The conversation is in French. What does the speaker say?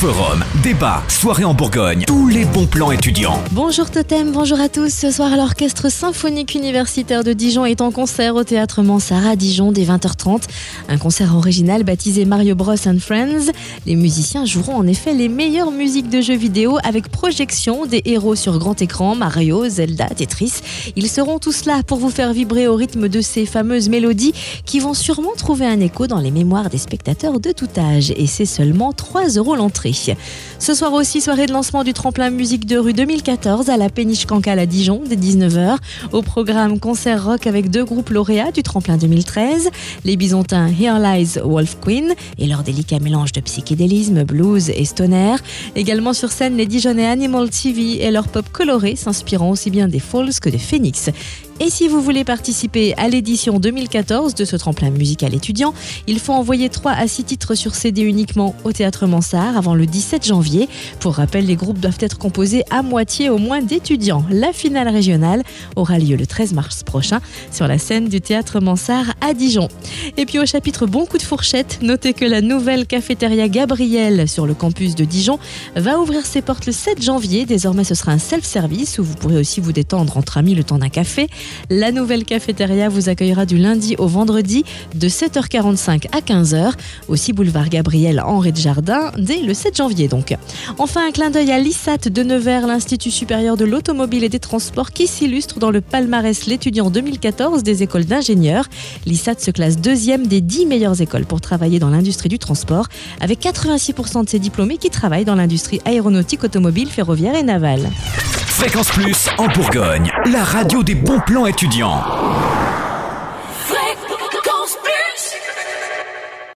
Forum, débat, soirée en Bourgogne, tous les bons plans étudiants. Bonjour Totem, bonjour à tous. Ce soir, l'Orchestre Symphonique Universitaire de Dijon est en concert au Théâtre Mansart à Dijon dès 20h30. Un concert original baptisé Mario Bros and Friends. Les musiciens joueront en effet les meilleures musiques de jeux vidéo avec projection des héros sur grand écran, Mario, Zelda, Tetris. Ils seront tous là pour vous faire vibrer au rythme de ces fameuses mélodies qui vont sûrement trouver un écho dans les mémoires des spectateurs de tout âge. Et c'est seulement 3 euros l'entrée. Ce soir aussi, soirée de lancement du tremplin musique de rue 2014 à la Péniche Cancale à Dijon dès 19h. Au programme concert rock avec deux groupes lauréats du tremplin 2013, les Bisontins Here Lies Wolf Queen et leur délicat mélange de psychédélisme, blues et stoner. Également sur scène, les Dijonnais Animal TV et leur pop coloré s'inspirant aussi bien des Falls que des Phoenix. Et si vous voulez participer à l'édition 2014 de ce tremplin musical étudiant, il faut envoyer 3 à 6 titres sur CD uniquement au Théâtre Mansart avant le 17 janvier. Pour rappel, les groupes doivent être composés à moitié au moins d'étudiants. La finale régionale aura lieu le 13 mars prochain sur la scène du Théâtre Mansart à Dijon. Et puis au chapitre Bon coup de fourchette, notez que la nouvelle cafétéria Gabriel sur le campus de Dijon va ouvrir ses portes le 7 janvier. Désormais, ce sera un self-service où vous pourrez aussi vous détendre entre amis le temps d'un café. La nouvelle cafétéria vous accueillera du lundi au vendredi de 7h45 à 15h, aussi boulevard Gabriel Henri de Jardin, dès le 7 janvier donc. Enfin, un clin d'œil à l'ISAT de Nevers, l'Institut supérieur de l'automobile et des transports, qui s'illustre dans le palmarès l'étudiant 2014 des écoles d'ingénieurs. L'ISAT se classe deuxième des 10 meilleures écoles pour travailler dans l'industrie du transport, avec 86% de ses diplômés qui travaillent dans l'industrie aéronautique, automobile, ferroviaire et navale. Fréquence Plus en Bourgogne, la radio des bons plans étudiants.